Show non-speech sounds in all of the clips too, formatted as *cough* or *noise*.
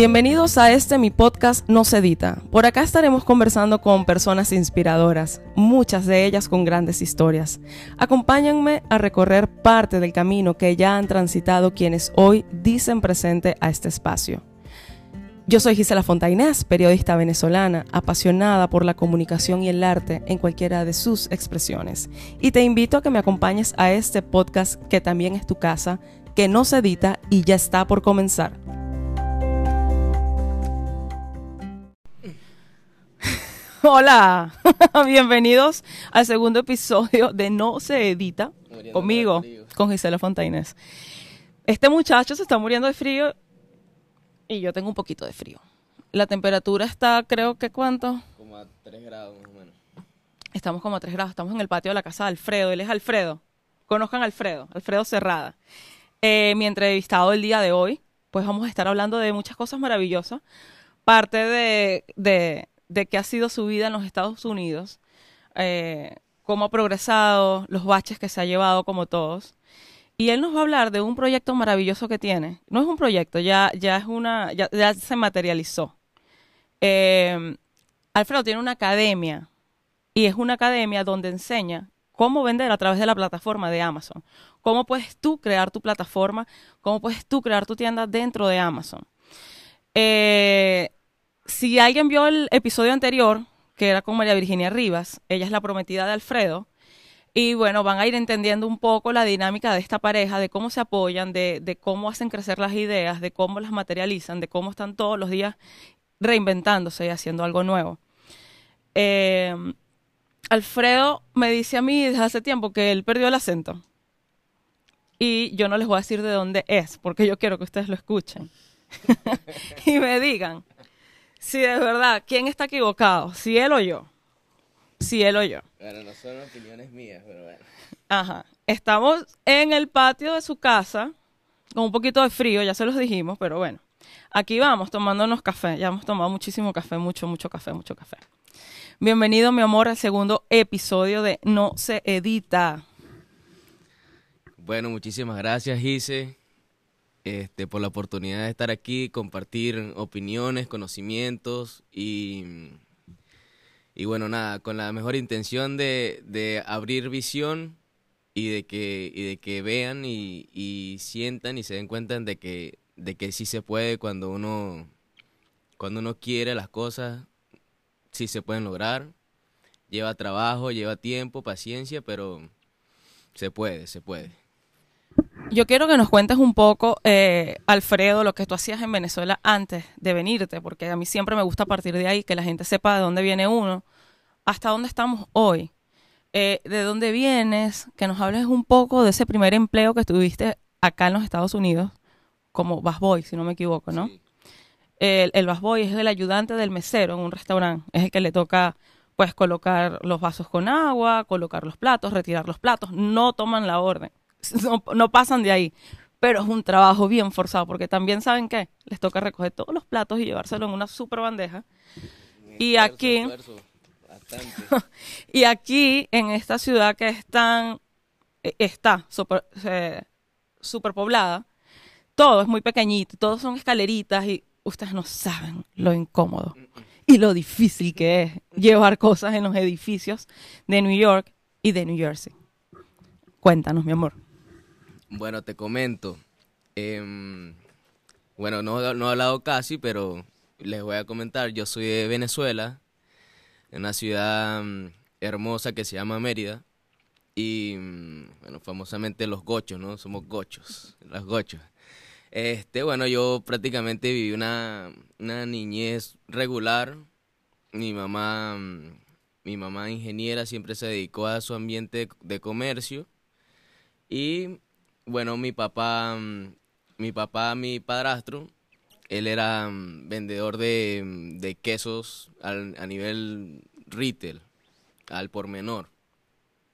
Bienvenidos a este mi podcast No se edita. Por acá estaremos conversando con personas inspiradoras, muchas de ellas con grandes historias. Acompáñenme a recorrer parte del camino que ya han transitado quienes hoy dicen presente a este espacio. Yo soy Gisela Fontainés, periodista venezolana, apasionada por la comunicación y el arte en cualquiera de sus expresiones. Y te invito a que me acompañes a este podcast que también es tu casa, que no se edita y ya está por comenzar. *laughs* Hola, *laughs* bienvenidos al segundo episodio de No se edita conmigo, con Gisela Fontainés. Este muchacho se está muriendo de frío y yo tengo un poquito de frío. La temperatura está, creo que cuánto? Como a 3 grados más o menos. Estamos como a 3 grados, estamos en el patio de la casa de Alfredo, él es Alfredo. Conozcan a Alfredo, Alfredo Cerrada. Eh, mi entrevistado el día de hoy, pues vamos a estar hablando de muchas cosas maravillosas. Parte de, de, de qué ha sido su vida en los Estados Unidos, eh, cómo ha progresado, los baches que se ha llevado como todos. Y él nos va a hablar de un proyecto maravilloso que tiene. No es un proyecto, ya, ya es una, ya, se materializó. Eh, Alfredo tiene una academia y es una academia donde enseña cómo vender a través de la plataforma de Amazon. Cómo puedes tú crear tu plataforma, cómo puedes tú crear tu tienda dentro de Amazon. Eh, si alguien vio el episodio anterior, que era con María Virginia Rivas, ella es la prometida de Alfredo, y bueno, van a ir entendiendo un poco la dinámica de esta pareja, de cómo se apoyan, de, cómo hacen crecer las ideas, de cómo las materializan, de cómo están todos los días reinventándose y haciendo algo nuevo. Eh, Alfredo me dice a mí desde hace tiempo que él perdió el acento. Y yo no les voy a decir de dónde es, porque yo quiero que ustedes lo escuchen. *laughs* y me digan si de verdad, ¿quién está equivocado? Si él o yo. Si él o yo. Bueno, no son opiniones mías, pero bueno. Ajá. Estamos en el patio de su casa, con un poquito de frío, ya se los dijimos, pero bueno. Aquí vamos tomándonos café. Ya hemos tomado muchísimo café, mucho, mucho café, mucho café. Bienvenido, mi amor, al segundo episodio de No se edita. Bueno, muchísimas gracias, Gise este, por la oportunidad de estar aquí, compartir opiniones, conocimientos y, y bueno, nada, con la mejor intención de, de abrir visión y de que, y de que vean y, y, sientan y se den cuenta de que, de que sí se puede cuando uno, cuando uno quiere las cosas, sí se pueden lograr. Lleva trabajo, lleva tiempo, paciencia, pero se puede, se puede. Yo quiero que nos cuentes un poco, eh, Alfredo, lo que tú hacías en Venezuela antes de venirte, porque a mí siempre me gusta partir de ahí, que la gente sepa de dónde viene uno, hasta dónde estamos hoy, eh, de dónde vienes, que nos hables un poco de ese primer empleo que tuviste acá en los Estados Unidos, como busboy, si no me equivoco, ¿no? El, el busboy es el ayudante del mesero en un restaurante, es el que le toca pues colocar los vasos con agua, colocar los platos, retirar los platos, no toman la orden *laughs* no, pasan de ahí. Pero es un trabajo bien forzado, porque también saben que les toca recoger todos los platos y llevárselo en una super bandeja. Y aquí, *laughs* y aquí, en esta ciudad que es tan, e, está super, super poblada, todo es muy pequeñito, todos son escaleritas y ustedes no saben lo incómodo y lo difícil que es llevar cosas en los edificios de New York y de New Jersey. Cuéntanos, mi amor. Bueno, te comento. Em, bueno, no, no he hablado casi, pero les voy a comentar. Yo soy de Venezuela, en una ciudad mm, hermosa que se llama Mérida. Y, mm, bueno, famosamente los gochos, ¿no? Somos gochos, los gochos. Este, bueno, yo prácticamente viví una, una niñez regular. Mi mamá, mm, mi mamá ingeniera siempre se dedicó a su ambiente de comercio. Y bueno, mi papá, mm, mi papá, mi padrastro, él era mm, vendedor de, mm, de quesos al, a nivel retail, al por menor.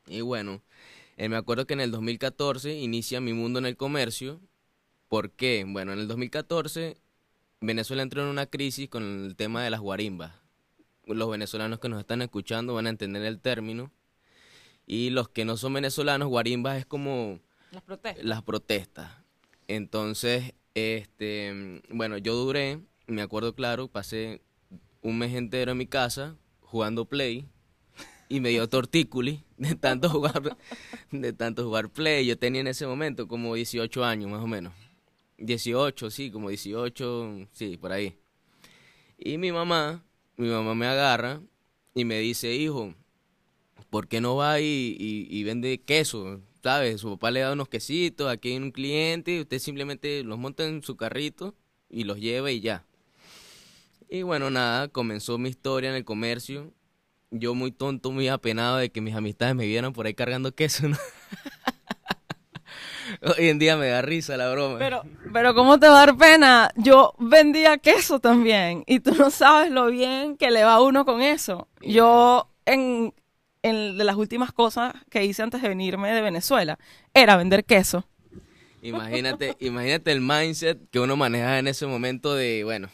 Y bueno, eh, me acuerdo que en el 2014 inicia mi mundo en el comercio. ¿Por qué? Bueno, en el 2014 Venezuela entró en una crisis con el tema de las guarimbas. Los venezolanos que nos están escuchando van a entender el término. Y los que no son venezolanos, guarimbas es como las protestas. Las protestas. Entonces, este, bueno, yo duré me acuerdo claro, pasé un mes entero en mi casa jugando Play y me dio *laughs* tortículi de tanto jugar de tanto jugar Play. Yo tenía en ese momento como 18 años más o menos. 18, sí, como 18, sí, por ahí. Y mi mamá, mi mamá me agarra y me dice, hijo, ¿por qué no va y, y, vende queso? ¿Sabes? Su papá le da unos quesitos, aquí hay un cliente, y usted simplemente los monta en su carrito y los lleva y ya. Y bueno, nada, comenzó mi historia en el comercio. Yo muy tonto, muy apenado de que mis amistades me vieran por ahí cargando queso, ¿no? *laughs* Hoy en día me da risa la broma. Pero, pero ¿cómo te va a dar pena? Yo vendía queso también y tú no sabes lo bien que le va a uno con eso. Yo en, de las últimas cosas que hice antes de venirme de Venezuela era vender queso. Imagínate, *laughs* imagínate el mindset que uno maneja en ese momento de, bueno,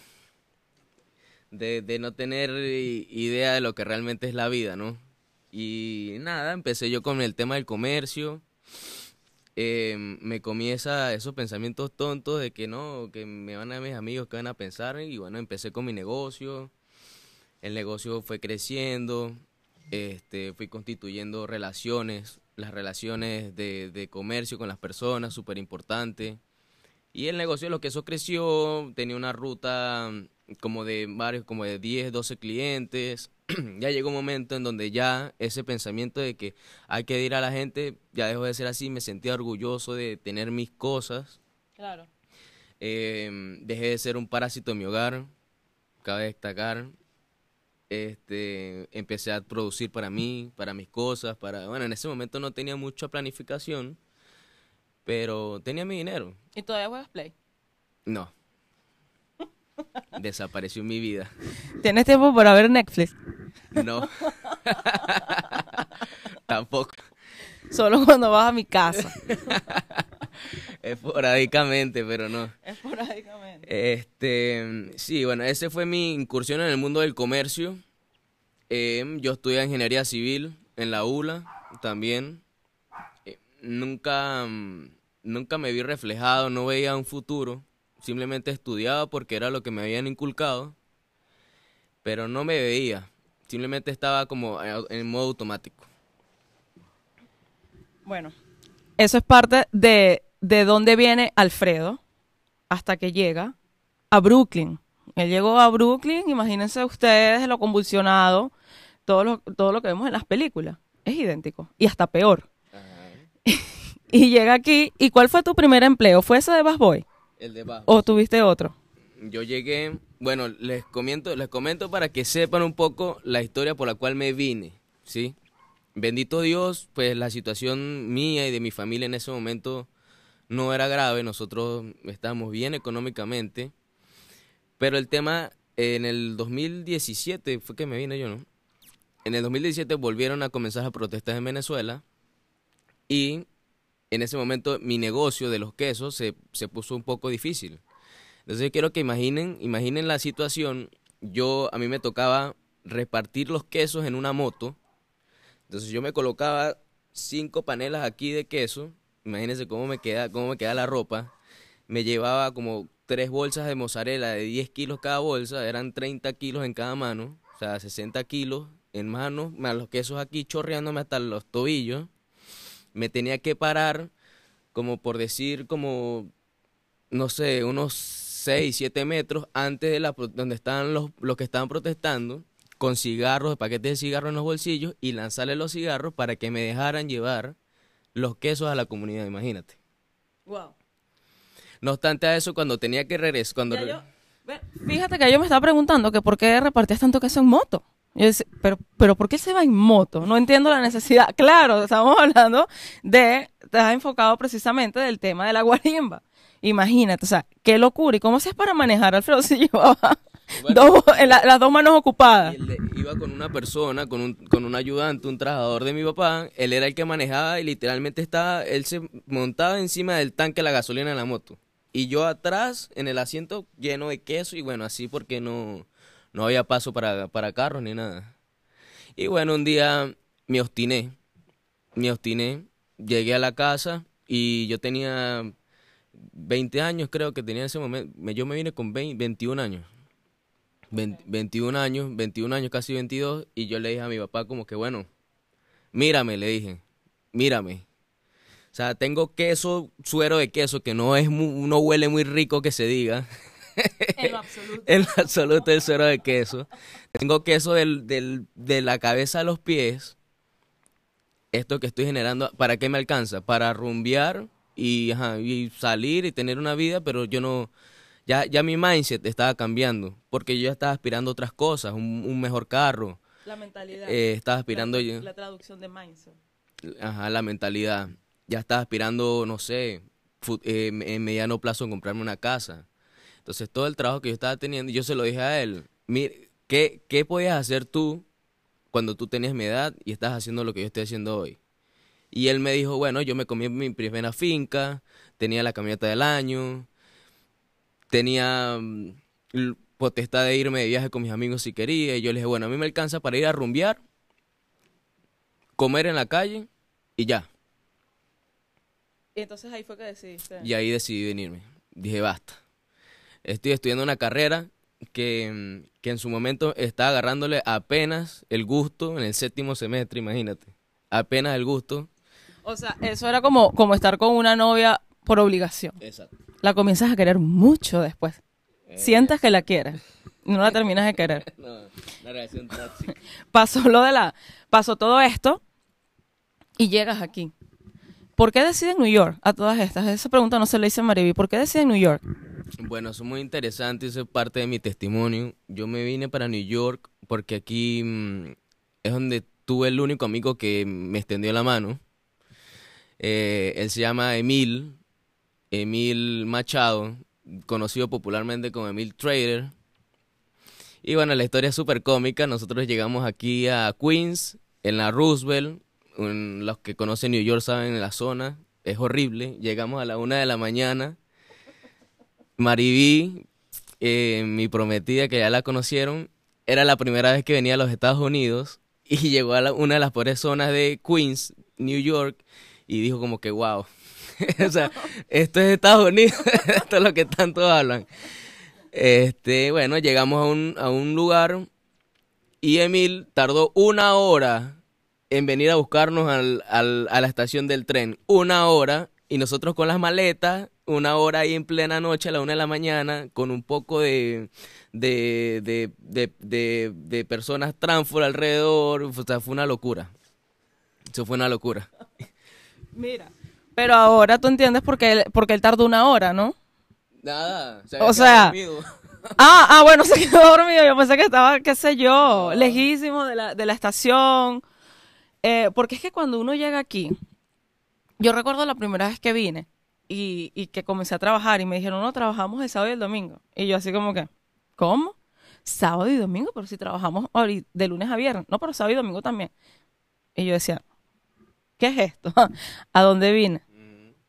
de, de no tener idea de lo que realmente es la vida, ¿no? Y nada, empecé yo con el tema del comercio eh, me comienza esos pensamientos tontos de que no, que me van a mis amigos, que van a pensar. Y bueno, empecé con mi negocio. El negocio fue creciendo. Este, fui constituyendo relaciones, las relaciones de, de comercio con las personas, súper importante. Y el negocio, lo que eso creció, tenía una ruta como de varios, como de 10, 12 clientes. *clears throat* ya llegó un momento en donde ya ese pensamiento de que hay que ir a la gente ya dejó de ser así. Me sentía orgulloso de tener mis cosas. Claro. Em, dejé de ser un parásito en mi hogar. Cabe destacar. Este, empecé a producir para mí, para mis cosas, para, bueno, en ese momento no tenía mucha planificación, pero tenía mi dinero. ¿Y todavía juegas Play? No. *laughs* Desapareció mi vida. ¿Tienes tiempo para ver Netflix? No. *laughs* Tampoco. Solo cuando vas a mi casa. *laughs* *laughs* Esporádicamente, pero no. Esporádicamente. Este, sí, bueno, ese fue mi incursión en el mundo del comercio. Em, yo estudié ingeniería civil en la ULA también. Eh, nunca, mm, nunca me vi reflejado, no veía un futuro simplemente estudiaba porque era lo que me habían inculcado, pero no me veía, simplemente estaba como en modo automático. Bueno, eso es parte de, de dónde viene Alfredo hasta que llega a Brooklyn. Él llegó a Brooklyn, imagínense ustedes lo convulsionado, todo lo, todo lo que vemos en las películas. Es idéntico y hasta peor. *laughs* y llega aquí. ¿Y cuál fue tu primer empleo? ¿Fue ese de Bass Boy? El de ¿O tuviste otro? Yo llegué, bueno, les comento, les comento para que sepan un poco la historia por la cual me vine, ¿sí? Bendito Dios, pues la situación mía y de mi familia en ese momento no era grave, nosotros estábamos bien económicamente, pero el tema en el 2017 fue que me vine yo, ¿no? En el 2017 volvieron a comenzar las protestas en Venezuela y en ese momento mi negocio de los quesos se, se puso un poco difícil. Entonces yo quiero que imaginen, imaginen la situación. Yo, a mí me tocaba repartir los quesos en una moto. Entonces yo me colocaba cinco panelas aquí de queso. Imagínense cómo me queda, cómo me queda la ropa. Me llevaba como tres bolsas de mozzarella de 10 kilos cada bolsa. Eran 30 kilos en cada mano. O sea, 60 kilos en mano. Los quesos aquí chorreándome hasta los tobillos me tenía que parar como por decir como, no sé, unos 6, 7 metros antes de la donde estaban los, los que estaban protestando, con cigarros, paquetes de cigarros en los bolsillos y lanzarle los cigarros para que me dejaran llevar los quesos a la comunidad, imagínate. Wow. No obstante a eso, cuando tenía que regresar, cuando... fíjate que yo me estaba preguntando que por qué repartías tanto queso en moto pero, pero ¿por qué se va en moto? No entiendo la necesidad. *laughs* Claro, estamos hablando de, has enfocado precisamente del tema de la guarimba. Imagínate, o sea, qué locura. ¿Y cómo haces para manejar, Alfredo, *laughs* si llevaba las dos manos ocupadas? iba con una persona, con un, con un ayudante, un trabajador de mi papá. Él era el que manejaba y literalmente estaba, él se montaba encima del tanque de la gasolina en la moto. Y yo atrás, en el asiento lleno de queso y bueno, así porque no no había paso para, para carros ni nada. Y bueno, un día me obstiné, me obstiné, llegué a la casa y yo tenía 20 años, creo que tenía en ese momento, yo me vine con 21 años, Vein- 21 años, 21 años, casi 22, y yo le dije a mi papá como que, bueno, mírame, le dije, mírame. O sea, tengo queso, suero de queso, que no es mu- no huele muy rico que se diga. *laughs* En lo absoluto. *laughs* En lo absoluto el suero de queso. Tengo queso del, del- de la cabeza a los pies. Esto que estoy generando, ¿para qué me alcanza? Para rumbear y, ajá, y salir y tener una vida, pero yo no... Ya, ya mi mindset estaba cambiando, porque yo ya estaba aspirando a otras cosas, un, un mejor carro, La mentalidad. eh, estaba aspirando la, yo- la traducción de mindset. ajá, la mentalidad. Ya estaba aspirando, no sé, eh, en mediano plazo comprarme una casa. Entonces todo el trabajo que yo estaba teniendo, yo se lo dije a él, mire, ¿qué, qué podías hacer tú cuando tú tenías mi edad y estás haciendo lo que yo estoy haciendo hoy? Y él me dijo, bueno, yo me comí mi primera finca, tenía la camioneta del año, tenía mm, potestad de irme de viaje con mis amigos si quería, y yo le dije, bueno, a mí me alcanza para ir a rumbear, comer en la calle y ya. Y entonces ahí fue que decidiste. Y ahí decidí venirme. Dije, basta. Estoy estudiando una carrera que, mm, que en su momento estaba agarrándole apenas el gusto en el séptimo semestre, imagínate. Apenas el gusto. O sea, eso era como, como estar con una novia por obligación. Exacto. La comienzas a querer mucho después. Sientes que la quieres. No la terminas de querer. *laughs* No, una relación tóxica. Pasó lo de la. Pasó todo esto y llegas aquí. ¿Por qué decides New York a todas estas? Esa pregunta no se le hice a Mariby. ¿Por qué decides New York? Bueno, eso es muy interesante, eso es parte de mi testimonio. Yo me vine para New York porque aquí mm, es donde tuve el único amigo que me extendió la mano. Eh, él se llama Emil, Emil Machado, conocido popularmente como Emil Trader. Y bueno, la historia es súper cómica. Nosotros llegamos aquí a Queens, en la Roosevelt. Los que conocen New York saben en la zona. Es horrible. Llegamos a la una de la mañana. Maribí, eh, mi prometida, que ya la conocieron, era la primera vez que venía a los Estados Unidos y *laughs* llegó a la- una de las peores zonas de Queens, New York, y dijo como que, wow, *laughs* esto es Estados Unidos, *laughs* esto es lo que tanto hablan. Este, bueno, llegamos a un, a un lugar y Emil tardó una hora en venir a buscarnos al, al- a la estación del tren. Una hora. Y nosotros con las maletas, una hora ahí en plena noche, a la una de la mañana, con un poco de, de, de, de, de, de personas transfor alrededor. O sea, fue una locura. Eso fue una locura. Mira. Pero ahora tú entiendes por qué él, por qué él tardó una hora, ¿no? Nada. se O había sea, quedado dormido. *laughs* Ah, ah, bueno, se quedó dormido. Yo pensé que estaba, qué sé yo, lejísimo de la, de la estación. Eh, porque es que cuando uno llega aquí, yo recuerdo la primera vez que vine y, y que comencé a trabajar y me dijeron, no, trabajamos el sábado y el domingo. Y yo así como que, ¿cómo? Sábado y domingo, pero si trabajamos de lunes a viernes. No, pero sábado y domingo también. Y yo decía, ¿qué es esto? *laughs* ¿A dónde vine?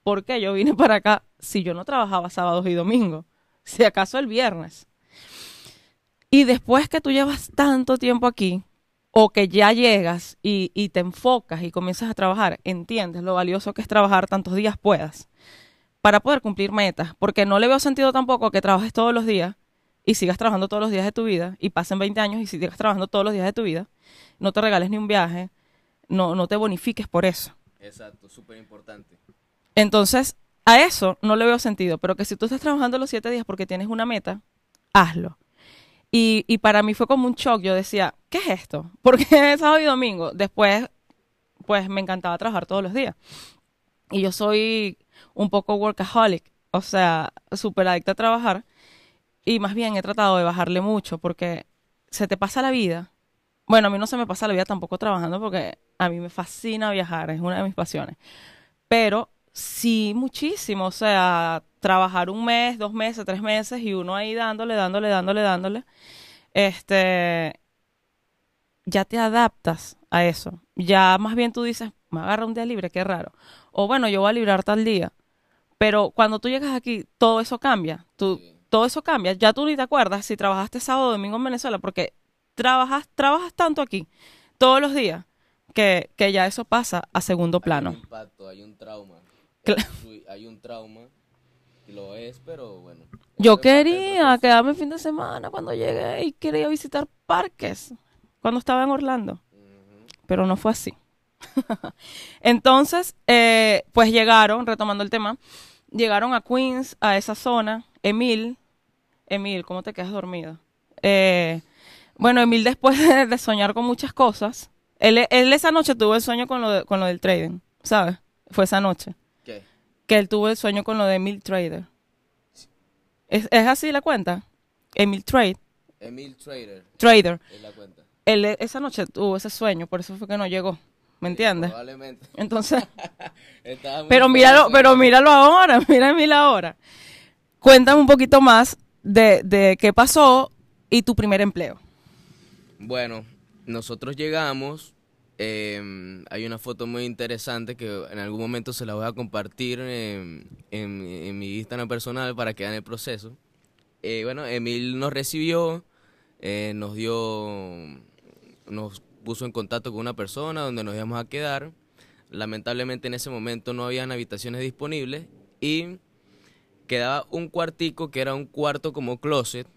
¿Por qué yo vine para acá si yo no trabajaba sábados y domingos? Si acaso el viernes. Y después que tú llevas tanto tiempo aquí, o que ya llegas y, y te enfocas y comienzas a trabajar, entiendes lo valioso que es trabajar tantos días puedas para poder cumplir metas. Porque no le veo sentido tampoco que trabajes todos los días y sigas trabajando todos los días de tu vida y pasen 20 años y sigas trabajando todos los días de tu vida, no te regales ni un viaje, no, no te bonifiques por eso. Exacto, súper importante. Entonces, a eso no le veo sentido, pero que si tú estás trabajando los siete días porque tienes una meta, hazlo. Y, y para mí fue como un shock, yo decía, ¿qué es esto? *laughs* Porque es sábado y domingo. Después, pues me encantaba trabajar todos los días. Y yo soy un poco workaholic, o sea, súper adicta a trabajar. Y más bien he tratado de bajarle mucho porque se te pasa la vida. Bueno, a mí no se me pasa la vida tampoco trabajando porque a mí me fascina viajar, es una de mis pasiones. Pero sí, muchísimo. O sea, trabajar un mes, dos meses, tres meses y uno ahí dándole, dándole, dándole, dándole. Este, ya te adaptas a eso. Ya más bien tú dices, me agarra un día libre, qué raro. O bueno, yo voy a librar tal día. Pero cuando tú llegas aquí, todo eso cambia. Tú, todo eso cambia. Ya tú ni te acuerdas si trabajaste sábado o domingo en Venezuela, porque trabajas, trabajas tanto aquí, todos los días, que, que ya eso pasa a segundo plano. Hay un impacto, hay un trauma. Hay un trauma. y Lo es, pero bueno. Yo quería quedarme el fin de semana cuando llegué y quería visitar parques cuando estaba en Orlando, pero no fue así. *laughs* Entonces, eh, pues llegaron, retomando el tema, llegaron a Queens, a esa zona. Emil, Emil, ¿cómo te quedas dormido? Eh, bueno, Emil después de, soñar con muchas cosas, él, él, esa noche tuvo el sueño con lo, con lo del trading, ¿sabes? Fue esa noche. ¿Qué? Que él tuvo el sueño con lo de Emil Trader. ¿Es, ¿Es, así la cuenta? Emil Trade. Emil Trader. Trader. Es la cuenta. Él esa noche tuvo ese sueño, por eso fue que no llegó. ¿Me entiendes? probablemente. *laughs* Entonces, *laughs* pero míralo, pero míralo ahora, *laughs* mira Emil ahora. Cuéntame un poquito más de, de qué pasó y tu primer empleo. Bueno, nosotros llegamos, eh, hay una foto muy interesante que en algún momento se la voy a compartir en mi Instagram personal para que vean el proceso. Eh, bueno, Emil nos recibió, eh, nos dio, nos puso en contacto con una persona donde nos íbamos a quedar. Lamentablemente en ese momento no habían habitaciones disponibles y quedaba un cuartico que era un cuarto como closet.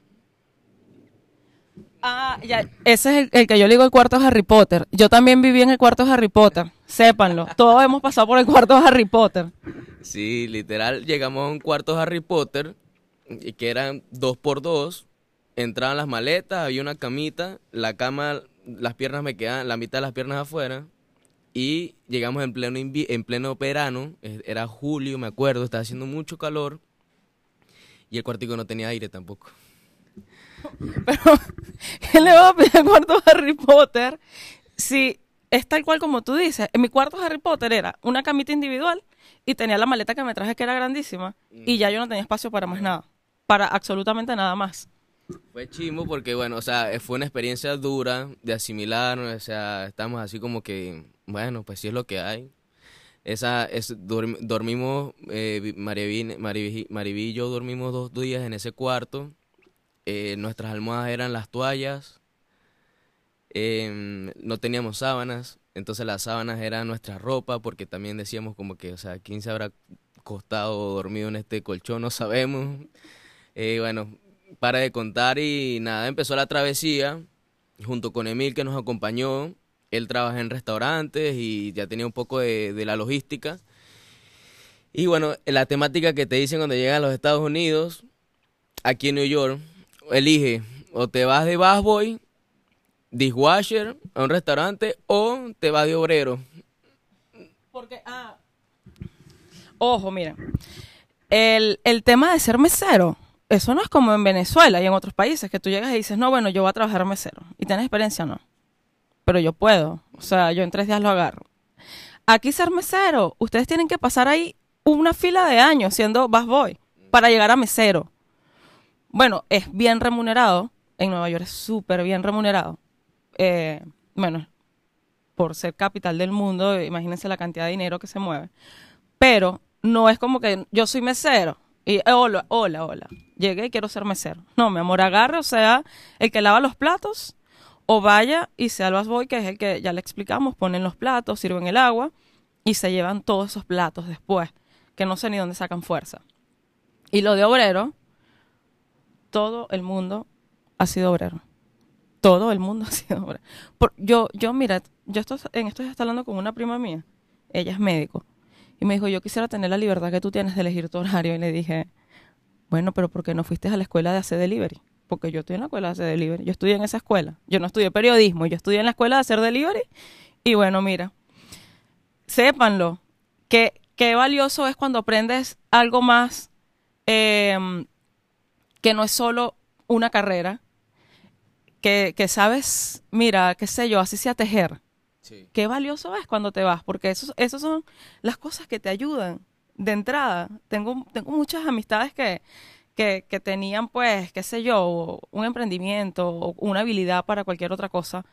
Ah, ya, ese es el, que yo le digo el cuarto de Harry Potter. Yo también viví en el cuarto de Harry Potter, sépanlo. Todos hemos pasado por el cuarto de Harry Potter. Sí, literal, llegamos a un cuarto de Harry Potter que eran dos por dos. Entraban las maletas, había una camita, la cama las piernas me quedan, la mitad de las piernas afuera. Y llegamos en pleno, en pleno verano, era julio, me acuerdo, estaba haciendo mucho calor. Y el cuartico no tenía aire tampoco. Pero, *laughs* ¿qué le va a pedir al cuarto de Harry Potter si es tal cual como tú dices? En mi cuarto de Harry Potter era una camita individual y tenía la maleta que me traje que era grandísima y ya yo no tenía espacio para más nada, para absolutamente nada más. Fue chimo porque, bueno, o sea, fue una experiencia dura de asimilar, o sea, estamos así como que, bueno, pues sí es lo que hay. Esa, es, dormimos, eh, y yo dormimos dos días en ese cuarto. Eh, nuestras almohadas eran las toallas. Em, no teníamos sábanas, entonces las sábanas eran nuestra ropa porque también decíamos como que, o sea, ¿quién se habrá costado dormido en este colchón? No sabemos. Eh, bueno, para de contar y nada, empezó la travesía junto con Emil que nos acompañó. Él trabaja en restaurantes y ya tenía un poco de, la logística. Y bueno, la temática que te dicen cuando llegas a los Estados Unidos, aquí en New York, elige o te vas de busboy, dishwasher a un restaurante o te vas de obrero. Porque, ah, ojo, mira, el, el tema de ser mesero eso no es como en Venezuela y en otros países, que tú llegas y dices, no, bueno, yo voy a trabajar mesero. ¿Y tienes experiencia no? Pero yo puedo. O sea, yo en tres días lo agarro. Aquí ser mesero, ustedes tienen que pasar ahí una fila de años siendo busboy para llegar a mesero. Bueno, es bien remunerado. En Nueva York es súper bien remunerado. Eh, bueno, por ser capital del mundo, imagínense la cantidad de dinero que se mueve. Pero no es como que yo soy mesero y hola, hola, hola. Llegué y quiero ser mesero. No, mi amor, agarre, o sea, el que lava los platos, o vaya y sea el boy, que es el que ya le explicamos, ponen los platos, sirven el agua y se llevan todos esos platos después, que no sé ni dónde sacan fuerza. Y lo de obrero, todo el mundo ha sido obrero. Todo el mundo *laughs* ha sido obrero. yo, yo, mira, yo estoy, en esto estoy hablando con una prima mía. Ella es médico. Y me dijo, yo quisiera tener la libertad que tú tienes de elegir tu horario. Y le dije, bueno, pero ¿por qué no fuiste a la escuela de hacer delivery? Porque yo estoy en la escuela de hacer delivery. Yo estudié en esa escuela. Yo no estudié periodismo, yo estudié en la escuela de hacer delivery. Y bueno, mira, sépanlo, que qué valioso es cuando aprendes algo más em, que no es solo una carrera, que, que sabes, mira, qué sé yo, así sea tejer Qué valioso es cuando te vas, porque eso, eso son las cosas que te ayudan de entrada. Tengo, tengo muchas amistades que, que, que tenían, pues, qué sé yo, un emprendimiento o una habilidad para cualquier otra cosa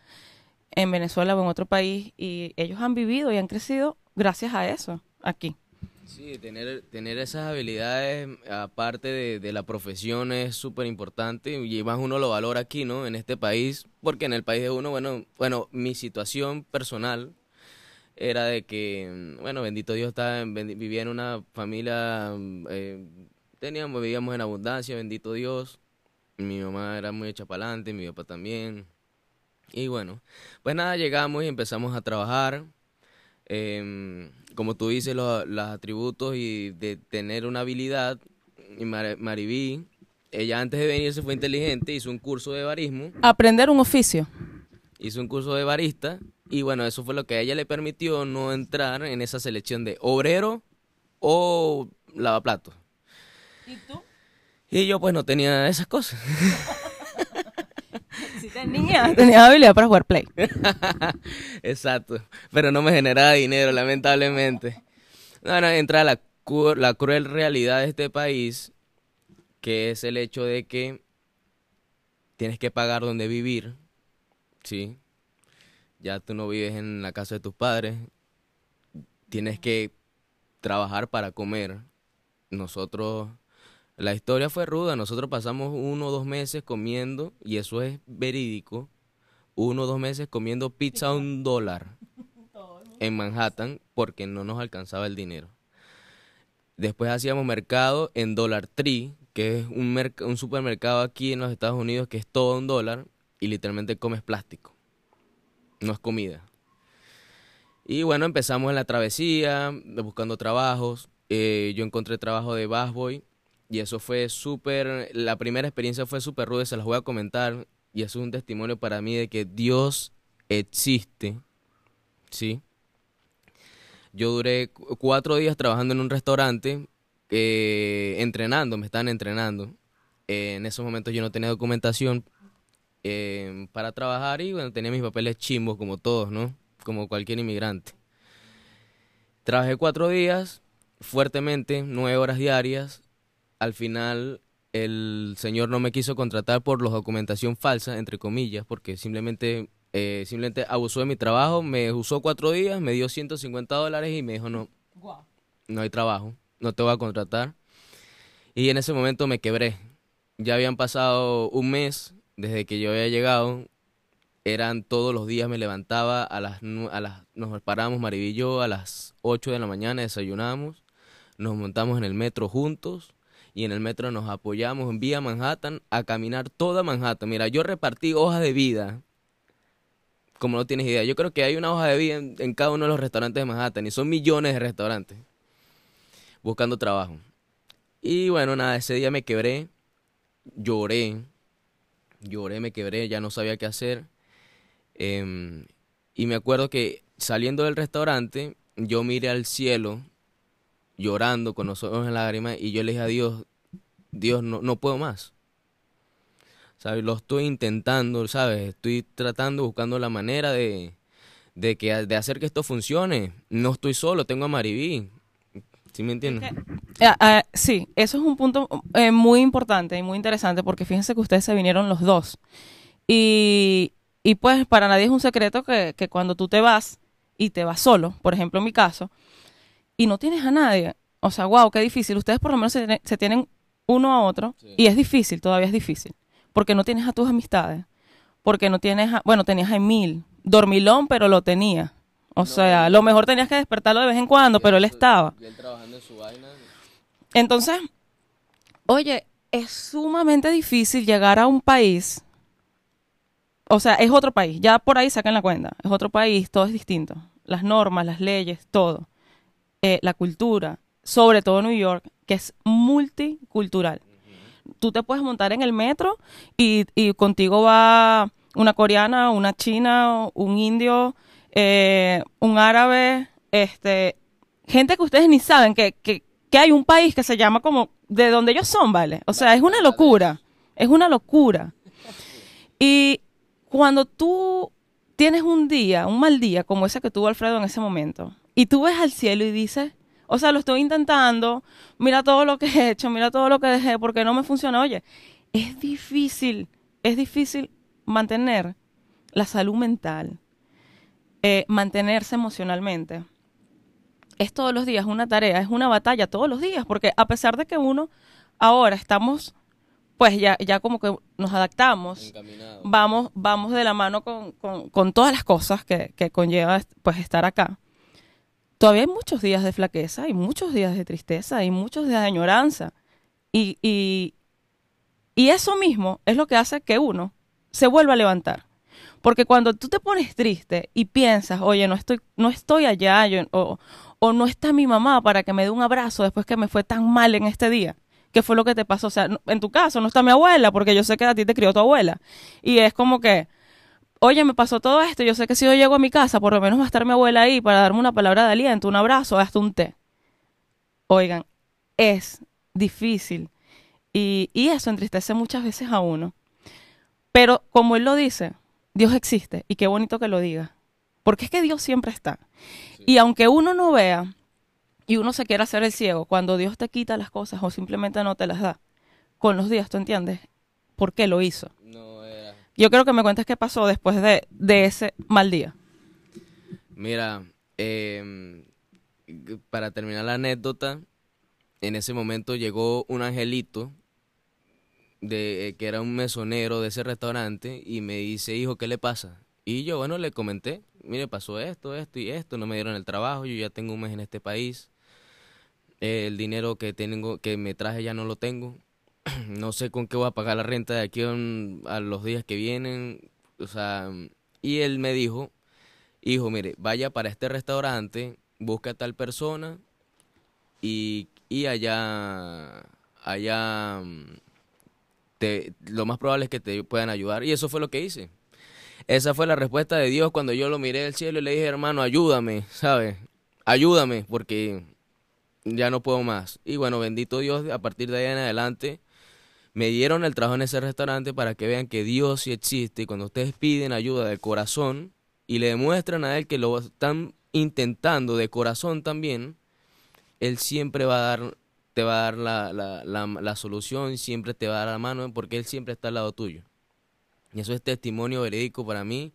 en Venezuela o en otro país y ellos han vivido y han crecido gracias a eso aquí. Sí, tener, tener esas habilidades, aparte de, la profesión, es súper importante y más uno lo valora aquí, ¿no? En este país, porque en el país de uno, bueno, bueno, mi situación personal era de que, bueno, bendito Dios, estaba, vivía en una familia eh, teníamos, vivíamos en abundancia, bendito Dios. Mi mamá era muy adelante, mi papá también. Y bueno, pues nada, llegamos y empezamos a trabajar. Em, como tú dices, los, los atributos y de tener una habilidad. Y Mar- Maribí, ella antes de venirse fue inteligente, hizo un curso de barismo, Aprender un oficio. hizo un curso de barista. Y bueno, eso fue lo que a ella le permitió no entrar en esa selección de obrero o lavaplatos. ¿Y tú? Y yo pues no tenía esas cosas. *laughs* Tenía. Habilidad para jugar play. *laughs* Exacto. Pero no me generaba dinero, lamentablemente. No, no, entra la, la cruel realidad de este país, que es el hecho de que tienes que pagar donde vivir, ¿sí? Ya tú no vives en la casa de tus padres, tienes que trabajar para comer. Nosotros, la historia fue ruda, nosotros pasamos uno o dos meses comiendo, y eso es verídico, uno o dos meses comiendo pizza a un dólar en Manhattan porque no nos alcanzaba el dinero. Después hacíamos mercado en Dollar Tree, que es un, un supermercado aquí en los Estados Unidos que es todo un dólar y literalmente comes plástico. No es comida. Y bueno, empezamos en la travesía, buscando trabajos. Eh, yo encontré trabajo de busboy y eso fue súper, la primera experiencia fue súper ruda, se las voy a comentar y eso es un testimonio para mí de que Dios existe, ¿sí? Yo duré cu- cuatro días trabajando en un restaurante, eh, entrenando, me estaban entrenando. Eh, en esos momentos yo no tenía documentación eh, para trabajar y bueno, tenía mis papeles chimbos como todos, ¿no? Como cualquier inmigrante. Trabajé cuatro días, fuertemente, nueve horas diarias. Al final el señor no me quiso contratar por la documentación falsa, entre comillas, porque simplemente, eh, simplemente abusó de mi trabajo, me usó cuatro días, me dio 150 dólares y me dijo, no, no hay trabajo, no te voy a contratar. Y en ese momento me quebré. Ya habían pasado un mes desde que yo había llegado. Eran todos los días, me levantaba a las, a las nos parábamos yo a las 8 de la mañana, desayunamos, nos montamos en el metro juntos y en el metro nos apoyamos en vía Manhattan a caminar toda Manhattan. Mira, yo repartí hojas de vida, como no tienes idea. Yo creo que hay una hoja de vida en, cada uno de los restaurantes de Manhattan y son millones de restaurantes buscando trabajo. Y bueno, nada, ese día me quebré, lloré, lloré, me quebré, ya no sabía qué hacer. Em, y me acuerdo que saliendo del restaurante, yo miré al cielo, llorando con los ojos en lágrimas, y yo le dije a Dios, Dios, no, no puedo más. ¿Sabes? Lo estoy intentando, ¿sabes? Estoy tratando, buscando la manera de, de, que, de hacer que esto funcione. No estoy solo, tengo a Maribí. ¿Sí me entiendes? Ah, ah, sí, eso es un punto eh, muy importante y muy interesante porque fíjense que ustedes se vinieron los dos. Y, y pues para nadie es un secreto que, que cuando tú te vas y te vas solo, por ejemplo en mi caso, y no tienes a nadie, o sea, wow, qué difícil. Ustedes por lo menos se, tiene- se tienen uno a otro Sí. y es difícil, todavía es difícil, porque no tienes a tus amistades, porque no tienes, a- bueno, tenías a Emil, dormilón, pero lo tenía. O No, sea, lo mejor tenías que despertarlo de vez en cuando, pero él estaba. Y él trabajando en su vaina. Entonces, oye, es sumamente difícil llegar a un país. O sea, es otro país. Ya por ahí sacan la cuenta. Es otro país, todo es distinto. Las normas, las leyes, todo. Eh, la cultura, sobre todo New York, que es multicultural. Tú te puedes montar en el metro y, y contigo va una coreana, una china, un indio, eh, un árabe, este, gente que ustedes ni saben que, que, que hay un país que se llama como de donde ellos son, ¿vale? O sea, es una locura, es una locura. Y cuando tú tienes un día, un mal día, como ese que tuvo Alfredo en ese momento, y tú ves al cielo y dices, o sea, lo estoy intentando, mira todo lo que he hecho, mira todo lo que dejé, porque no me funciona. Oye, es difícil, es difícil mantener la salud mental, eh, mantenerse emocionalmente. Es todos los días una tarea, es una batalla todos los días, porque a pesar de que uno ahora estamos, pues ya, ya como que nos adaptamos, Encaminado. vamos, vamos de la mano con, con- con todas las cosas que, que conlleva pues estar acá. Todavía hay muchos días de flaqueza, hay muchos días de tristeza, hay muchos días de añoranza. Y, y, y eso mismo es lo que hace que uno se vuelva a levantar. Porque cuando tú te pones triste y piensas, oye, no estoy, no estoy allá, o, o no está mi mamá para que me dé un abrazo después que me fue tan mal en este día. ¿Qué fue lo que te pasó? O sea, en tu caso no está mi abuela, porque yo sé que a ti te crió tu abuela. Y es como que, oye, me pasó todo esto, yo sé que si yo llego a mi casa, por lo menos va a estar mi abuela ahí para darme una palabra de aliento, un abrazo, hasta un té. Oigan, es difícil. Y, y eso entristece muchas veces a uno. Pero como él lo dice, Dios existe y qué bonito que lo diga. Porque es que Dios siempre está. Y aunque uno no vea y uno se quiera hacer el ciego, cuando Dios te quita las cosas o simplemente no te las da, con los días, ¿tú entiendes? ¿Por qué lo hizo? No. Yo creo que me cuentes qué pasó después de, de ese mal día. Mira, em, para terminar la anécdota, en ese momento llegó un angelito de eh, que era un mesonero de ese restaurante y me dice, hijo, ¿qué le pasa? Y yo, bueno, le comenté, mire, pasó esto, esto y esto, no me dieron el trabajo, yo ya tengo un mes en este país, el dinero que tengo, que me traje ya no lo tengo, *clears throat* no sé con qué voy a pagar la renta de aquí a, los días que vienen, o sea, y él me dijo, hijo, mire, vaya para este restaurante, busca a tal persona y, y allá, allá, mm, te, lo más probable es que te puedan ayudar. Y eso fue lo que hice. Esa fue la respuesta de Dios cuando yo lo miré del cielo y le dije, hermano, ayúdame, ¿sabes? Ayúdame porque ya no puedo más. Y bueno, bendito Dios, a partir de ahí en adelante me dieron el trabajo en ese restaurante para que vean que Dios sí existe y cuando ustedes piden ayuda de corazón y le demuestran a Él que lo están intentando de corazón también, Él siempre va a dar, te va a dar la, la, la, solución, siempre te va a dar la mano porque Él siempre está al lado tuyo. Y eso es testimonio verídico para mí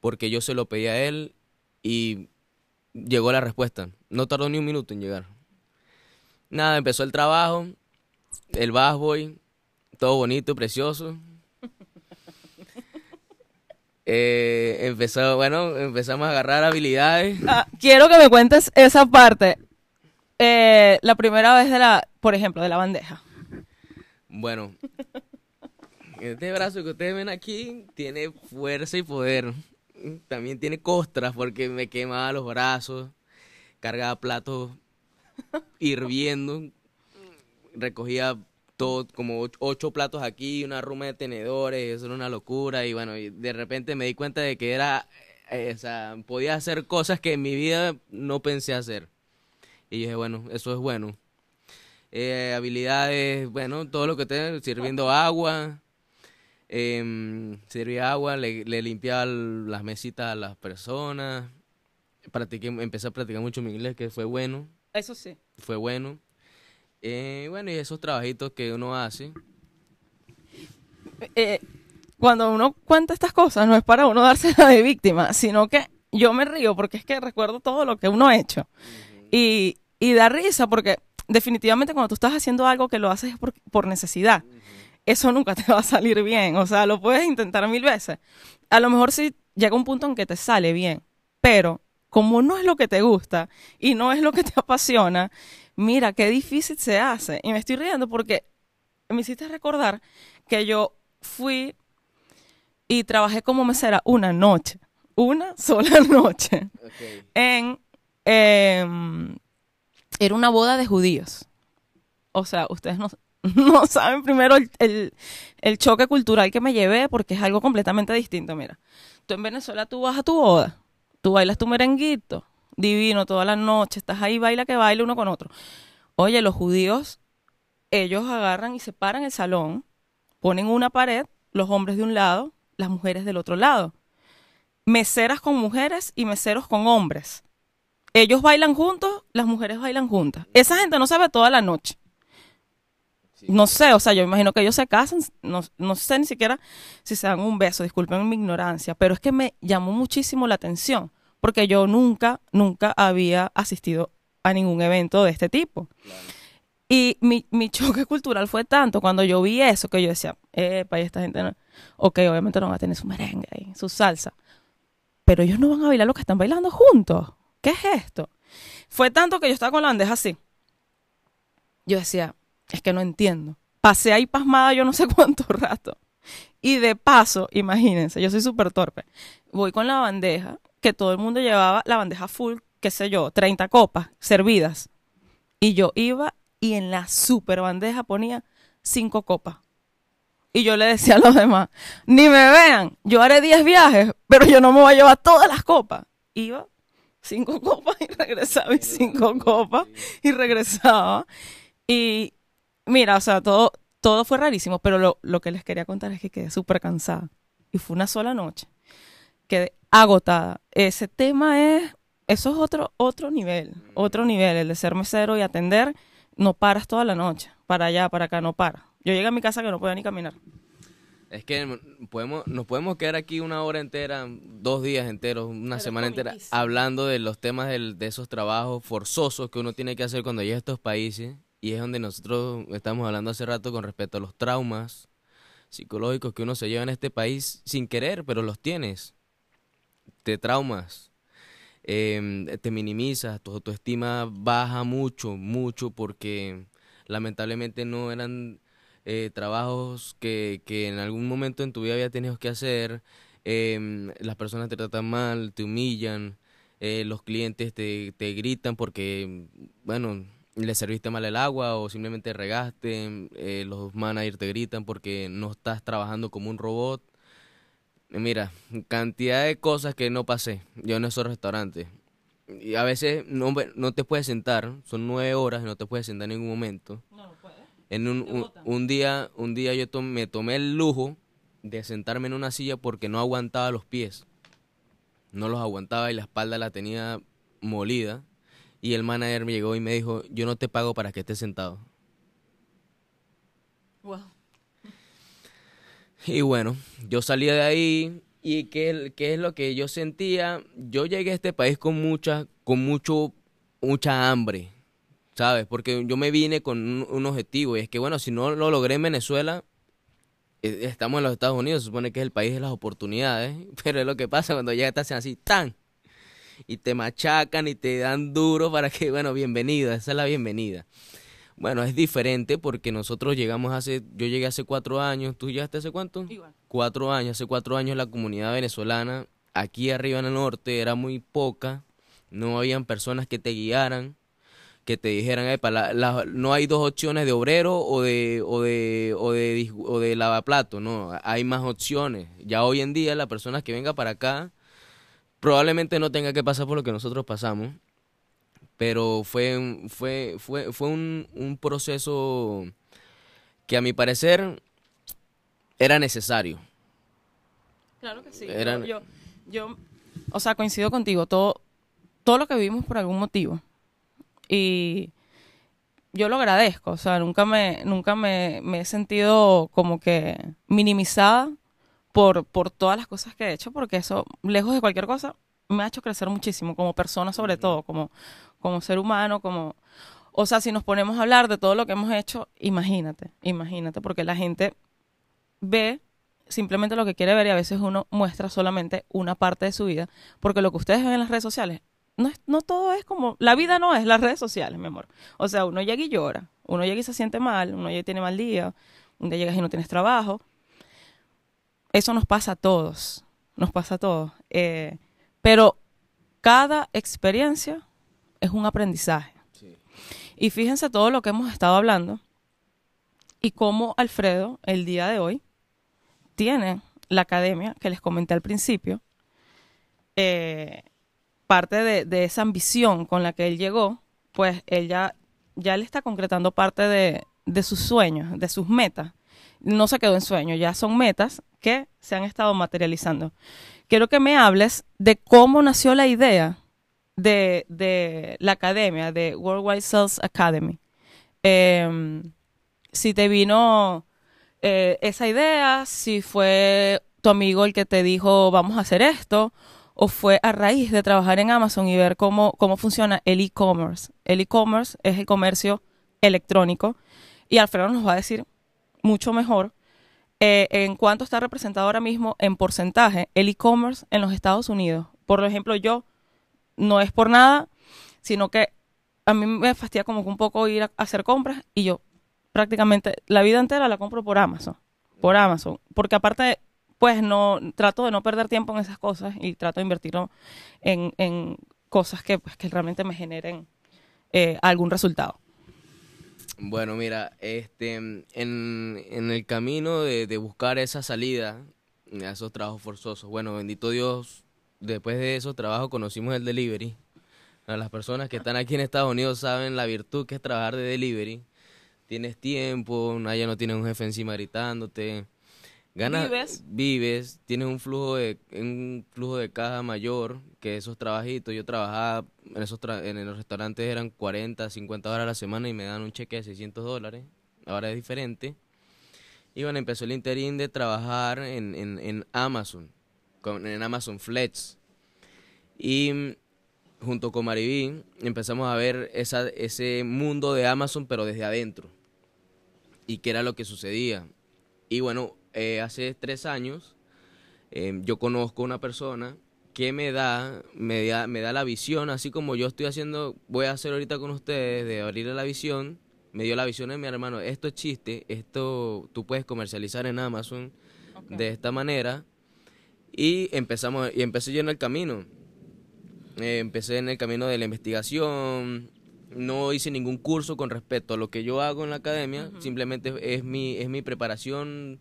porque yo se lo pedí a Él y llegó la respuesta. No tardó ni un minuto en llegar. Nada, empezó el trabajo, el busboy, todo bonito, precioso. Eh, empezó, bueno, empezamos a agarrar habilidades. Ah, quiero que me cuentes esa parte. Eh, la primera vez de la, por ejemplo, de la bandeja. Bueno, este brazo que ustedes ven aquí tiene fuerza y poder. También tiene costras porque me quemaba los brazos, cargaba platos hirviendo, recogía todo, como och- ocho platos aquí, una ruma de tenedores, eso era una locura y bueno, y de repente me di cuenta de que era, eh, o sea, podía hacer cosas que en mi vida no pensé hacer. Y dije, bueno, eso es bueno. Eh, habilidades, bueno, todo lo que tengo, sirviendo agua, servía agua, le, le limpiaba las mesitas a las personas, practiqué, empecé a practicar mucho mi inglés, que fue bueno, Eso sí. fue bueno. Eh, bueno, y esos trabajitos que uno hace, Eh, cuando uno cuenta estas cosas, no es para uno dársela de víctima, sino que yo me río porque es que recuerdo todo lo que uno ha hecho. y, y da risa porque definitivamente cuando tú estás haciendo algo que lo haces por, por necesidad, eso nunca te va a salir bien. O sea, lo puedes intentar mil veces. A lo mejor sí llega un punto en que te sale bien, pero como no es lo que te gusta y no es lo que te *laughs* apasiona, mira qué difícil se hace. Y me estoy riendo porque me hiciste recordar que yo fui y trabajé como mesera una noche, una *laughs* sola noche, en... em, era una boda de judíos. O sea, ustedes no, *laughs* no saben primero el, el- el choque cultural que me llevé porque es algo completamente distinto. Mira, tú en Venezuela tú vas a tu boda, tú bailas tu merenguito, divino toda la noche, estás ahí, baila que baila uno con otro. Oye, los judíos, ellos agarran y separan el salón, ponen una pared, los hombres de un lado, las mujeres del otro lado. Meseras con mujeres y meseros con hombres. Ellos bailan juntos, las mujeres bailan juntas. Esa gente no se ve toda la noche. No sé, o sea, yo imagino que ellos se casan, no, no sé ni siquiera si se dan un beso, disculpen mi ignorancia, pero es que me llamó muchísimo la atención, porque yo nunca, nunca había asistido a ningún evento de este tipo. Y mi, *laughs* choque cultural fue tanto cuando yo vi eso que yo decía, epa, y esta gente no. Ok, obviamente no van a tener su merengue ahí, su salsa. Pero ellos no van a bailar lo que están bailando juntos. ¿Qué es esto? Fue tanto que yo estaba con la bandeja así. Yo decía, es que no entiendo. Pasé ahí pasmada yo no sé *laughs* cuánto rato. Y de paso, imagínense, yo soy súper torpe. Voy con la bandeja, que todo el mundo llevaba la bandeja full, qué sé yo, 30 copas servidas. Y yo iba y en la super bandeja ponía cinco copas. Y yo le decía a los demás, ni me vean, yo haré 10 viajes, pero yo no me voy a llevar todas las copas. Iba cinco *laughs* copas y regresaba y cinco copas y regresaba. Y mira, o sea, todo, todo fue rarísimo, pero lo, lo que les quería contar es que quedé súper cansada. Y fue una sola noche. Quedé agotada. Ese tema es, eso es otro, otro nivel, otro nivel, el de ser mesero y atender. No paras toda la noche, para allá, para acá, no para. Yo llegué a mi casa que no podía ni caminar. Es que podemos, nos podemos quedar aquí una hora entera, dos días enteros, una semana entera, hablando de los temas del, de esos trabajos forzosos que uno tiene que hacer cuando llega a estos países. Y es donde nosotros estamos hablando hace rato con respecto a los traumas psicológicos que uno se lleva en este país sin querer, pero los tienes. Te traumas, em, te minimizas, tu autoestima baja mucho, mucho, porque lamentablemente no eran eh, trabajos que, que, en algún momento en tu vida había tenido que hacer, em, las personas te tratan mal, te humillan, eh, los clientes te, te gritan porque, bueno, le serviste mal el agua o simplemente regaste, eh, los managers te gritan porque no estás trabajando como un robot. Mira, cantidad de cosas que no pasé yo en esos restaurantes. Y a veces no, no te puedes sentar, son nueve horas y no te puedes sentar en ningún momento. No, en un, un, día, un día yo me tomé el lujo de sentarme en una silla porque no aguantaba los pies. No los aguantaba y la espalda la tenía molida. Y el manager me llegó y me dijo, yo no te pago para que estés sentado. Wow. Y bueno, yo salía de ahí y ¿qué, qué es lo que yo sentía? Yo llegué a este país con mucha, con mucho, mucha hambre ¿sabes? Porque yo me vine con un, objetivo y es que, bueno, si no lo logré en Venezuela, eh, estamos en los Estados Unidos, se supone que es el país de las oportunidades, *laughs* pero es lo que pasa cuando ya estás así, tan, y te machacan y te dan duro para que, bueno, bienvenida, esa es la bienvenida. Bueno, es diferente porque nosotros llegamos hace, yo llegué hace cuatro años, ¿tú llegaste hace cuánto? Igual. Cuatro años, hace cuatro años la comunidad venezolana aquí arriba en el norte era muy poca, no habían personas que te guiaran, que te dijeran, no hay dos opciones de obrero o de, o de, o de, o de lavaplato, no, hay más opciones. Ya hoy en día la persona que venga para acá probablemente no tenga que pasar por lo que nosotros pasamos, pero fue, fue, fue, fue un, un proceso que a mi parecer era necesario. Claro que sí. Yo, yo, o sea, coincido contigo, todo, todo lo que vivimos por algún motivo. Y yo lo agradezco, o sea, nunca me, nunca me, he sentido como que minimizada por, por todas las cosas que he hecho, porque eso, lejos de cualquier cosa, me ha hecho crecer muchísimo, como persona sobre todo, como, como ser humano, como... O sea, si nos ponemos a hablar de todo lo que hemos hecho, imagínate, imagínate, porque la gente ve simplemente lo que quiere ver y a veces uno muestra solamente una parte de su vida, porque lo que ustedes ven en las redes sociales no, no todo es como, la vida no es las redes sociales, mi amor. O sea, uno llega y llora, uno llega y se siente mal, uno llega y tiene mal día, un día llegas y no tienes trabajo. Eso nos pasa a todos, nos pasa a todos. Eh, pero cada experiencia es un aprendizaje. Y fíjense todo lo que hemos estado hablando y cómo Alfredo, el día de hoy, tiene la academia que les comenté al principio. Eh, parte de, esa ambición con la que él llegó, pues él ya, ya le está concretando parte de, sus sueños, de sus metas. No se quedó en sueños, ya son metas que se han estado materializando. Quiero que me hables de cómo nació la idea de, la academia, de Worldwide Sales Academy. Em, si te vino eh, esa idea, si fue tu amigo el que te dijo vamos a hacer esto, o fue a raíz de trabajar en Amazon y ver cómo, cómo funciona el e-commerce. El e-commerce es el comercio electrónico y Alfredo nos va a decir mucho mejor eh, en cuánto está representado ahora mismo en porcentaje el e-commerce en los Estados Unidos. Por ejemplo, yo no es por nada, sino que a mí me fastidia como que un poco ir a hacer compras y yo prácticamente la vida entera la compro por Amazon, por Amazon, porque aparte pues no trato de no perder tiempo en esas cosas y trato de invertirlo en, en cosas que, pues, que realmente me generen eh, algún resultado. Bueno, mira, este, en, en el camino de, de buscar esa salida a esos trabajos forzosos, bueno, bendito Dios, después de esos trabajos conocimos el delivery. Las personas que están aquí en Estados Unidos saben la virtud que es trabajar de delivery. Tienes tiempo, nadie no tiene un jefe encima gritándote Ganas, Vives. vives, tienes un flujo de un flujo de caja mayor que esos trabajitos. Yo trabajaba en esos tra- en los restaurantes eran 40, 50 horas a la semana y me dan un cheque de 600 dólares. Ahora es diferente. Y bueno, empezó el interín de trabajar en, en, en Amazon, con, en Amazon Flex. Y mm, junto con Mariví empezamos a ver esa, ese mundo de Amazon, pero desde adentro. Y qué era lo que sucedía. Y bueno, eh, hace tres años eh, yo conozco una persona que me da, me da, me da la visión, así como yo estoy haciendo, voy a hacer ahorita con ustedes, de abrirle la visión, me dio la visión de mi hermano, esto es chiste, esto tú puedes comercializar en Amazon de esta manera, y empezamos, y empecé yo en el camino, Eh, empecé en el camino de la investigación, no hice ningún curso con respecto a lo que yo hago en la academia, simplemente es mi, es mi preparación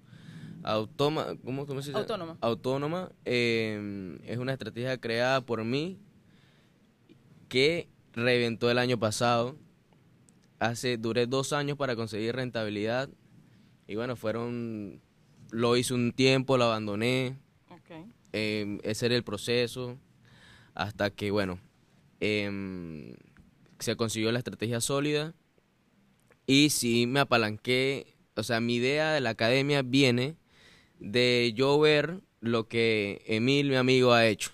automa, ¿cómo, cómo se dice? Autónoma. Autónoma. eh, es una estrategia creada por mí que reventó el año pasado. Hace, duré dos años para conseguir rentabilidad y bueno, fueron, lo hice un tiempo, lo abandoné, eh, ese era el proceso, hasta que, bueno, em, se consiguió la estrategia sólida y sí me apalanqué, o sea, mi idea de la academia viene de yo ver lo que Emil, mi amigo, ha hecho.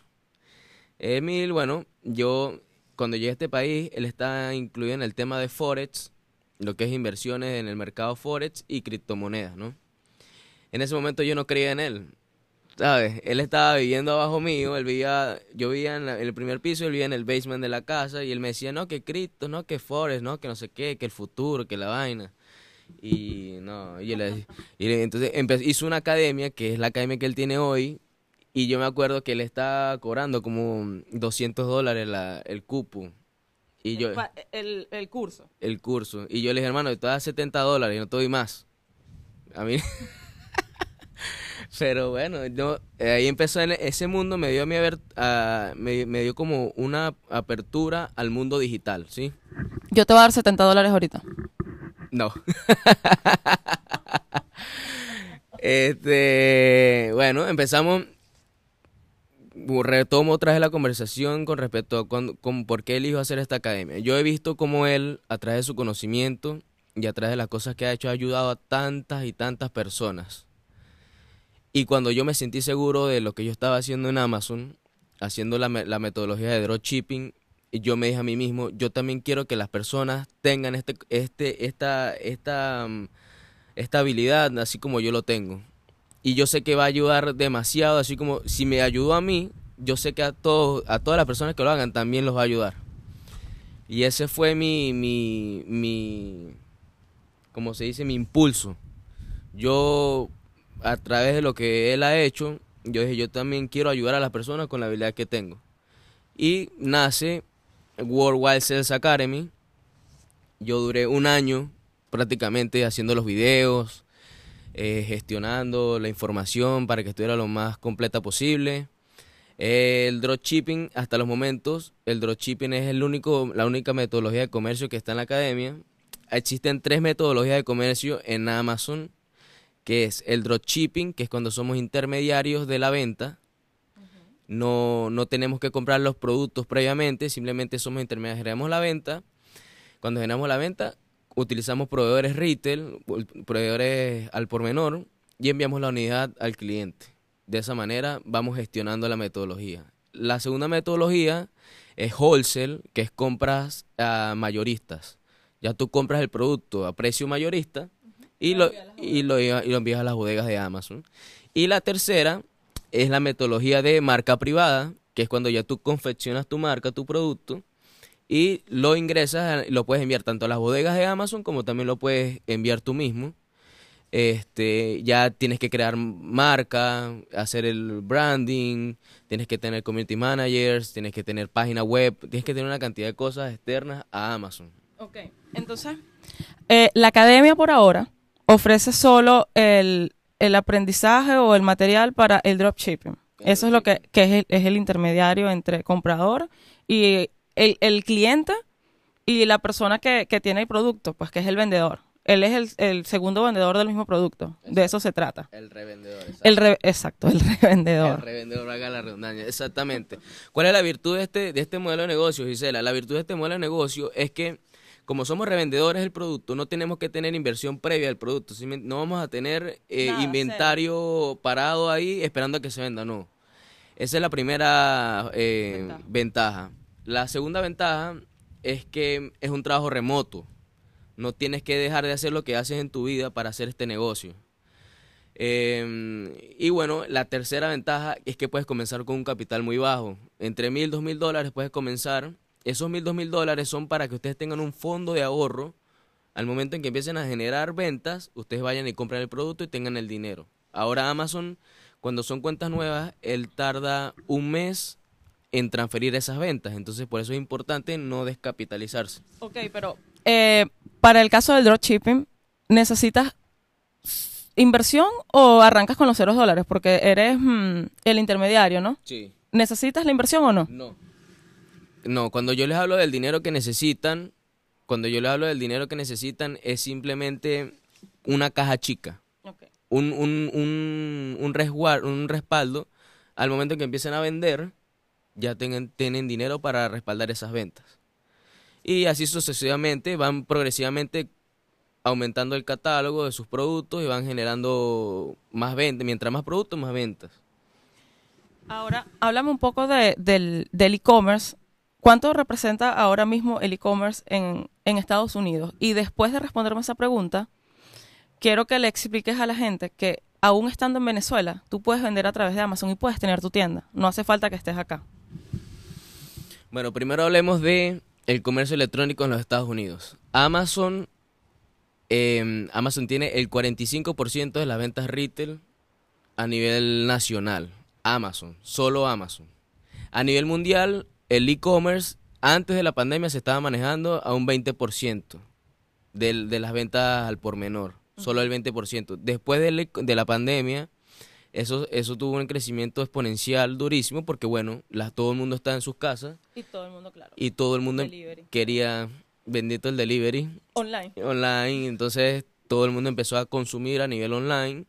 Emil, bueno, yo cuando llegué a este país, él está incluido en el tema de Forex, lo que es inversiones en el mercado Forex y criptomonedas, ¿no? En ese momento yo no creía en él, ¿sabes? Él estaba viviendo abajo mío, él vivía, yo vivía en, la- en el primer piso, él vivía en el basement de la casa y él me decía, no, que cripto, no, que forex, no, que no sé qué, que el futuro, que la vaina. Y no, y, yo le- y le- entonces empe- hizo una academia, que es la academia que él tiene hoy, y yo me acuerdo que él está cobrando como 200 dólares la, el cupo. Y yo, Pa- El, el curso. el curso. Y yo le dije, hermano, te dar 70 dólares y no te doy más. A mí. *laughs* Pero bueno, yo, eh, ahí empezó en ese mundo, me dio a mí a ver, a- me, me dio como una apertura al mundo digital, ¿sí? Yo te voy a dar 70 dólares ahorita. No. *laughs* este, bueno, empezamos. Retomo otra vez la conversación con respecto a cuándo- con por qué elijo hacer esta academia. Yo he visto cómo él, a través de su conocimiento y a través de las cosas que ha hecho, ha ayudado a tantas y tantas personas. Y cuando yo me sentí seguro de lo que yo estaba haciendo en Amazon, haciendo la, la metodología de dropshipping, yo me dije a mí mismo, yo también quiero que las personas tengan este, este, esta, esta, mm, esta habilidad, así como yo lo tengo. Y yo sé que va a ayudar demasiado, así como si me ayudó a mí, yo sé que a todos, a todas las personas que lo hagan también los va a ayudar. Y ese fue mi, mi, mi, como se dice, mi impulso. Yo, a través de lo que él ha hecho, yo dije, yo también quiero ayudar a las personas con la habilidad que tengo. Y nace Worldwide Sales Academy. Yo duré un año prácticamente haciendo los videos, eh, gestionando la información para que estuviera lo más completa posible. Eh, el dropshipping, hasta los momentos, el dropshipping es el único, la única metodología de comercio que está en la academia. Existen tres metodologías de comercio en Amazon, que es el dropshipping, que es cuando somos intermediarios de la venta. No, no tenemos que comprar los productos previamente, simplemente somos intermediarios, generamos la venta. Cuando generamos la venta, utilizamos proveedores retail, proveedores al por menor y enviamos la unidad al cliente. De esa manera vamos gestionando la metodología. La segunda metodología es wholesale, que es compras a mayoristas. Ya tú compras el producto a precio mayorista y lo, y lo, y lo envías a las bodegas de Amazon. Y la tercera es la metodología de marca privada, que es cuando ya tú confeccionas tu marca, tu producto, y lo ingresas, lo puedes enviar tanto a las bodegas de Amazon como también lo puedes enviar tú mismo. Este, ya tienes que crear marca, hacer el branding, tienes que tener community managers, tienes que tener página web, tienes que tener una cantidad de cosas externas a Amazon. Ok, entonces, eh, la academia por ahora ofrece solo el, el aprendizaje o el material para el dropshipping. Eso es lo que, que es, el, es el intermediario entre comprador y el, el cliente y la persona que, que tiene el producto, pues que es el vendedor. Él es el, el segundo vendedor del mismo producto. De eso se trata. El revendedor. Exacto. El re- exacto, el *laughs* revendedor. El revendedor, haga la redundancia. Exactamente. ¿Cuál es la virtud de este, de este modelo de negocio, Gisela? La virtud de este modelo de negocio es que, como somos revendedores del producto, no tenemos que tener inversión previa al producto. ¿sí me- No vamos a tener eh, Nada, inventario parado ahí esperando a que se venda, no. Esa es la primera eh, Ventaja. ventaja. La segunda ventaja es que es un trabajo remoto. No tienes que dejar de hacer lo que haces en tu vida para hacer este negocio. Eh, y bueno, la tercera ventaja es que puedes comenzar con un capital muy bajo. Entre mil, dos mil dólares puedes comenzar. Esos mil, dos mil dólares son para que ustedes tengan un fondo de ahorro. Al momento en que empiecen a generar ventas, ustedes vayan y compren el producto y tengan el dinero. Ahora Amazon, cuando son cuentas nuevas, él tarda un mes en transferir esas ventas. Entonces, por eso es importante no descapitalizarse. Ok, pero eh, para el caso del dropshipping, ¿necesitas inversión o arrancas con los ceros dólares? Porque eres mm, el intermediario, ¿no? Sí. ¿Necesitas la inversión o no? No. No, cuando yo les hablo del dinero que necesitan, cuando yo les hablo del dinero que necesitan, es simplemente una caja chica, un, un, un, un, resguar- un respaldo. Al momento en que empiecen a vender, ya tengan, tienen dinero para respaldar esas ventas. Y así sucesivamente van progresivamente aumentando el catálogo de sus productos y van generando más ventas. Mientras más productos, más ventas. Ahora, háblame un poco de- del del e-commerce. ¿Cuánto representa ahora mismo el e-commerce en, Estados Unidos? Y después de responderme esa pregunta, quiero que le expliques a la gente que aún estando en Venezuela, tú puedes vender a través de Amazon y puedes tener tu tienda. No hace falta que estés acá. Bueno, primero hablemos de el comercio electrónico en los Estados Unidos. Amazon, eh, Amazon tiene el 45% de las ventas retail a nivel nacional. Amazon, solo Amazon. A nivel mundial, el e-commerce antes de la pandemia se estaba manejando a un 20% del- de las ventas al por menor, solo el 20%. Después e- de la pandemia, eso, eso tuvo un crecimiento exponencial durísimo porque, bueno, la- todo el mundo está en sus casas Y todo el mundo, claro. y todo el mundo Delivery. quería, bendito el delivery Online. online, entonces todo el mundo empezó a consumir a nivel online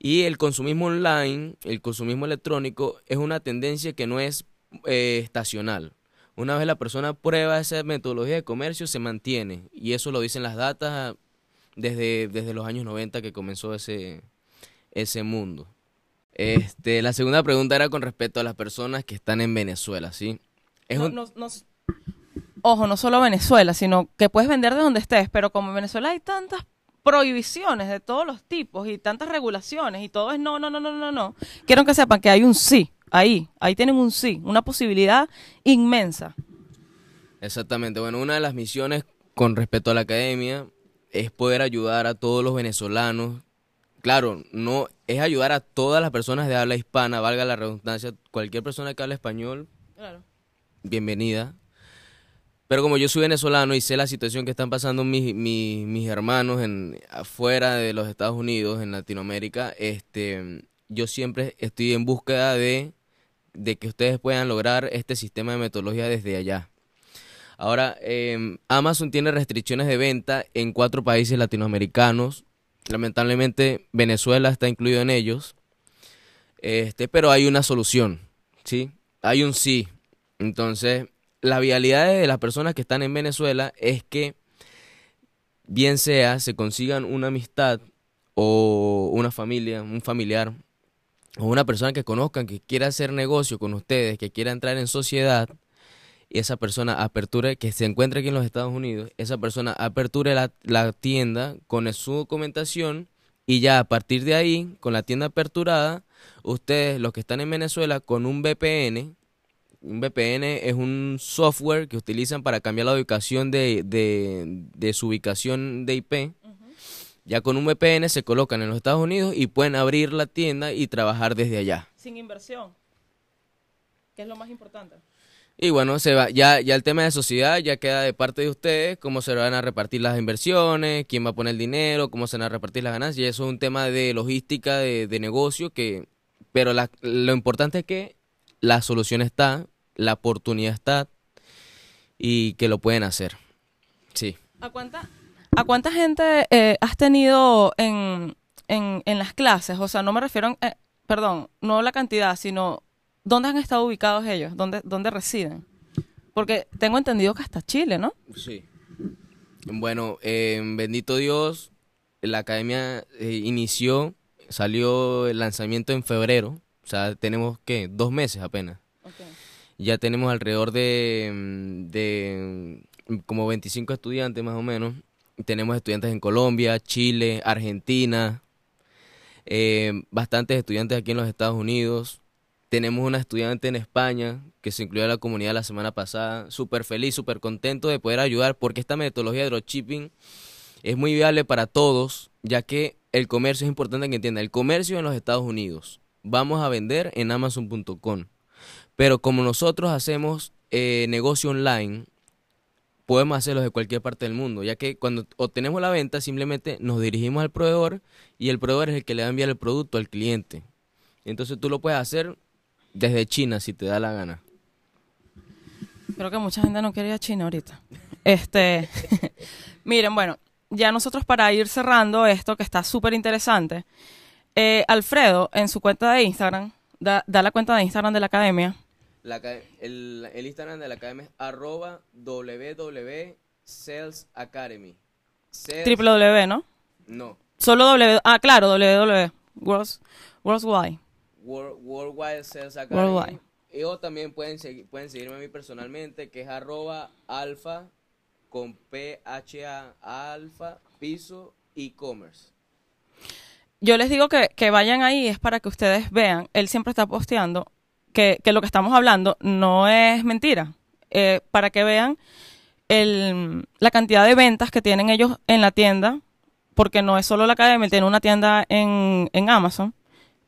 y el consumismo online, el consumismo electrónico es una tendencia que no es eh, estacional. Una vez la persona prueba esa metodología de comercio, se mantiene y eso lo dicen las datas desde, desde los años 90 que comenzó ese, ese mundo. Este, la segunda pregunta era con respecto a las personas que están en Venezuela, ¿sí? Es No- un- no- no- ojo, no solo Venezuela, sino que puedes vender de donde estés, pero como en Venezuela hay tantas prohibiciones de todos los tipos y tantas regulaciones y todo es no, no, no, no, no, no. Quiero que sepan que hay un sí, ahí, ahí tienen un sí, una posibilidad inmensa. Exactamente. Bueno, una de las misiones con respecto a la academia es poder ayudar a todos los venezolanos. Claro, no es ayudar a todas las personas de habla hispana, valga la redundancia. Cualquier persona que hable español, Claro. bienvenida. Pero como yo soy venezolano y sé la situación que están pasando mis, mis, mis hermanos en afuera de los Estados Unidos, en Latinoamérica, este, yo siempre estoy en búsqueda de, de que ustedes puedan lograr este sistema de metodología desde allá. Ahora, em, Amazon tiene restricciones de venta en cuatro países latinoamericanos. Lamentablemente, Venezuela está incluido en ellos. Este, pero hay una solución, ¿sí? Hay un sí. Entonces, la vialidad de las personas que están en Venezuela es que, bien sea, se consigan una amistad o una familia, un familiar, o una persona que conozcan que quiera hacer negocio con ustedes, que quiera entrar en sociedad, y esa persona aperture, que se encuentre aquí en los Estados Unidos, esa persona aperture la, la tienda con su documentación y ya a partir de ahí, con la tienda aperturada, ustedes, los que están en Venezuela, con un VPN, Un VPN es un software que utilizan para cambiar la ubicación de, de, de su ubicación de IP. Ya con un VPN se colocan en los Estados Unidos y pueden abrir la tienda y trabajar desde allá. Sin inversión, que es lo más importante. Y bueno, se va, ya, ya el tema de sociedad ya queda de parte de ustedes, cómo se van a repartir las inversiones, quién va a poner el dinero, cómo se van a repartir las ganancias, y eso es un tema de logística, de, de negocio, que, pero la- lo importante es que la solución está, la oportunidad está y que lo pueden hacer. Sí. ¿A cuánta, a cuánta gente eh, has tenido en, en, en las clases? O sea, no me refiero, a- eh, perdón, no la cantidad, sino dónde han estado ubicados ellos, dónde, dónde residen. Porque tengo entendido que hasta Chile, ¿no? Sí. Bueno, eh, bendito Dios, la academia eh, inició, salió el lanzamiento en febrero, o sea, tenemos que dos meses apenas. Ya tenemos alrededor de, mm, de mm, como 25 estudiantes más o menos. Tenemos estudiantes en Colombia, Chile, Argentina, eh, bastantes estudiantes aquí en los Estados Unidos. Tenemos una estudiante en España que se incluyó a la comunidad la semana pasada. Súper feliz, súper contento de poder ayudar porque esta metodología de dropshipping es muy viable para todos, ya que el comercio es importante que entiendan. El comercio en los Estados Unidos. Vamos a vender en amazon.com. Pero como nosotros hacemos eh, negocio online, podemos hacerlo de cualquier parte del mundo, ya que cuando obtenemos la venta simplemente nos dirigimos al proveedor y el proveedor es el que le va a enviar el producto al cliente. Entonces tú lo puedes hacer desde China si te da la gana. Creo que mucha gente no quiere ir a China ahorita. *laughs* Este, *laughs* miren, bueno, ya nosotros para ir cerrando esto que está súper interesante, eh, Alfredo en su cuenta de Instagram, da la cuenta de Instagram de la academia, La el, el Instagram de la academia es arroba www.salesacademy. Sales- triple W, ¿no? No, Solo W, ah, claro, www, Worlds, Worldwide. World, Worldwide Sales Academy. Worldwide. Y o también pueden, seguir, pueden seguirme a mí personalmente, que es arroba alfa con PHA alfa piso e-commerce. Yo les digo que, que vayan ahí, es para que ustedes vean, él siempre está posteando que, lo que estamos hablando no es mentira, eh, para que vean el, la cantidad de ventas que tienen ellos en la tienda, porque no es solo la academia, tiene una tienda en, en Amazon,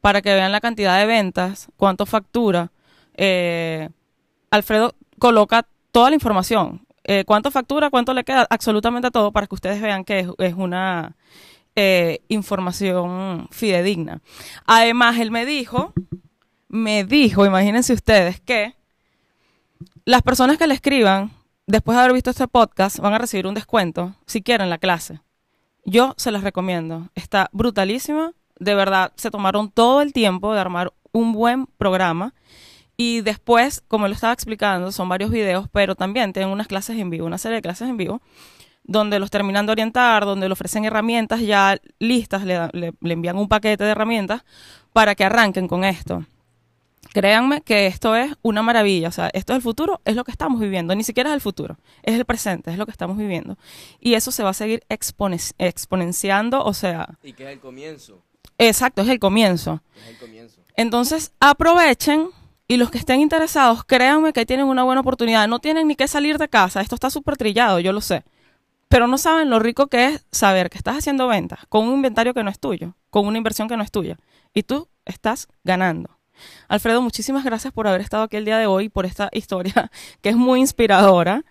para que vean la cantidad de ventas, cuánto factura. Eh, Alfredo coloca toda la información, eh, cuánto factura, cuánto le queda, absolutamente todo, para que ustedes vean que es, es una eh, información fidedigna. Además, él me dijo, me dijo, imagínense ustedes, que las personas que le escriban después de haber visto este podcast van a recibir un descuento si quieren la clase. Yo se las recomiendo. Está brutalísima. De verdad, se tomaron todo el tiempo de armar un buen programa. Y después, como lo estaba explicando, son varios videos, pero también tienen unas clases en vivo, una serie de clases en vivo, donde los terminan de orientar, donde le ofrecen herramientas ya listas, le, le envían un paquete de herramientas para que arranquen con esto. Créanme que esto es una maravilla, o sea, esto es el futuro, es lo que estamos viviendo, ni siquiera es el futuro, es el presente, es lo que estamos viviendo. Y eso se va a seguir expone- exponenciando, o sea, Y que es el comienzo. exacto, es el comienzo. Es el comienzo. Entonces, aprovechen y los que estén interesados, créanme que tienen una buena oportunidad. No tienen ni que salir de casa, esto está súper trillado, yo lo sé. Pero no saben lo rico que es saber que estás haciendo ventas con un inventario que no es tuyo, con una inversión que no es tuya. Y tú estás ganando. Alfredo, muchísimas gracias por haber estado aquí el día de hoy, por esta historia *laughs* que es muy inspiradora,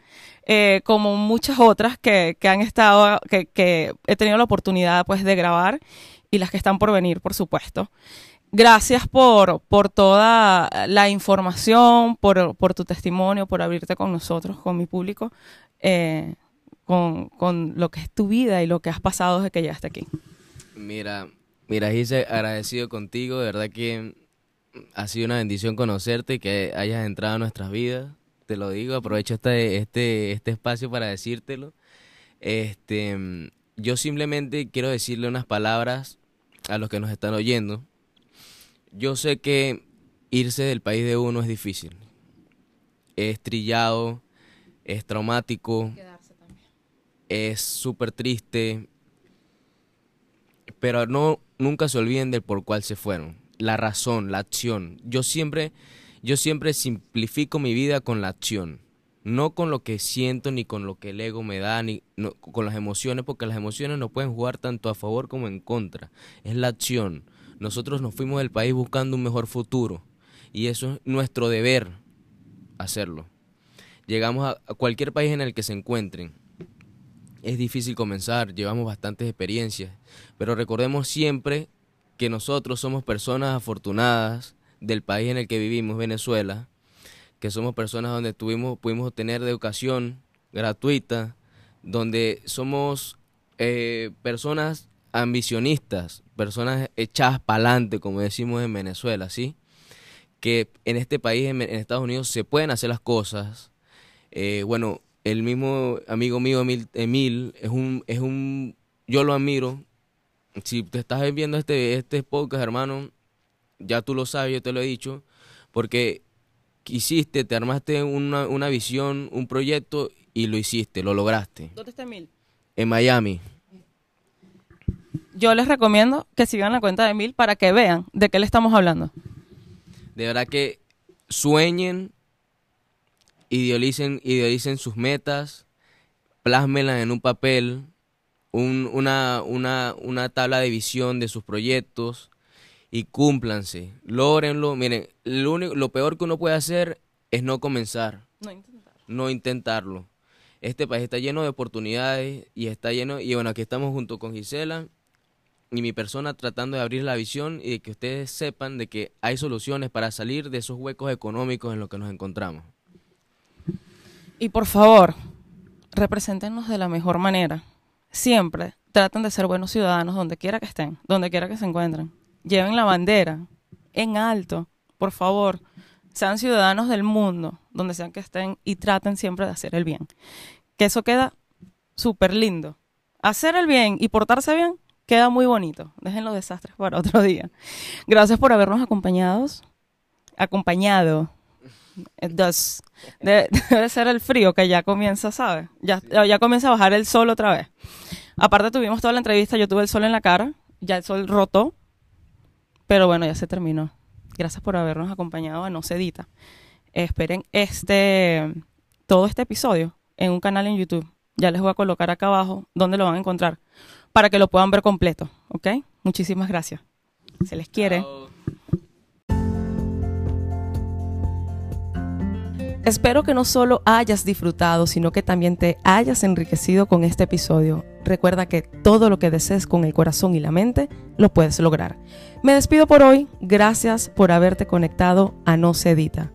eh, como muchas otras que, que han estado, que, que he tenido la oportunidad pues de grabar y las que están por venir, por supuesto. Gracias por, por toda la información, por, por tu testimonio, por abrirte con nosotros, con mi público, eh, con, con lo que es tu vida y lo que has pasado desde que llegaste aquí. Mira, mira, Gise, agradecido contigo, de verdad que ha sido una bendición conocerte y que hayas entrado a nuestras vidas. Te lo digo, aprovecho este, este, este espacio para decírtelo. Este, yo simplemente quiero decirle unas palabras a los que nos están oyendo. Yo sé que irse del país de uno es difícil. Es trillado, es traumático, es súper triste, pero no nunca se olviden del por cuál se fueron, la razón, la acción. Yo siempre yo siempre simplifico mi vida con la acción. No con lo que siento, ni con lo que el ego me da, ni con las emociones, porque las emociones no pueden jugar tanto a favor como en contra. Es la acción. Nosotros nos fuimos del país buscando un mejor futuro. Y eso es nuestro deber hacerlo. Llegamos a cualquier país en el que se encuentren. Es difícil comenzar, llevamos bastantes experiencias, pero recordemos siempre que nosotros somos personas afortunadas del país en el que vivimos, Venezuela, que somos personas donde tuvimos, pudimos obtener educación gratuita, donde somos eh, personas ambicionistas, personas echadas para adelante, como decimos en Venezuela, ¿sí? Que en este país, en, Estados Unidos, se pueden hacer las cosas. Eh, bueno, el mismo amigo mío, Emil, Emil, es un, es un, yo lo admiro. Si te estás viendo este, este podcast, hermano, ya tú lo sabes, yo te lo he dicho, porque quisiste, te armaste una, una visión, un proyecto y lo hiciste, lo lograste. ¿Dónde está Emil? En Miami. Yo les recomiendo que sigan la cuenta de Emil para que vean de qué le estamos hablando. De verdad que sueñen, idealicen, idealicen sus metas, plásmenlas en un papel, una, una, una tabla de visión de sus proyectos y cúmplanse, lógrenlo. Miren, lo, único, lo peor que uno puede hacer es no comenzar, no, intentar. no intentarlo. Este país está lleno de oportunidades y está lleno, y bueno, aquí estamos junto con Gisela y mi persona tratando de abrir la visión y de que ustedes sepan de que hay soluciones para salir de esos huecos económicos en los que nos encontramos. Y por favor, represéntenos de la mejor manera. Siempre traten de ser buenos ciudadanos donde quiera que estén, donde quiera que se encuentren lleven la bandera en alto, por favor. Sean ciudadanos del mundo, donde sean que estén, y traten siempre de hacer el bien. Que eso queda súper lindo. Hacer el bien y portarse bien queda muy bonito. Dejen los desastres para otro día. Gracias por habernos acompañado. Acompañado. *laughs* debe ser el frío que ya comienza, ¿sabes? Ya, ya comienza a bajar el sol otra vez. Aparte tuvimos toda la entrevista, yo tuve el sol en la cara, ya el sol rotó, pero bueno, ya se terminó. Gracias por habernos acompañado a No Cedita. Esperen este todo este episodio en un canal en YouTube. Ya les voy a colocar acá abajo donde lo van a encontrar para que lo puedan ver completo, ¿ok? Muchísimas gracias. Se les quiere. Espero que no solo hayas disfrutado, sino que también te hayas enriquecido con este episodio. Recuerda que todo lo que desees con el corazón y la mente, lo puedes lograr. Me despido por hoy. Gracias por haberte conectado a No Se Edita.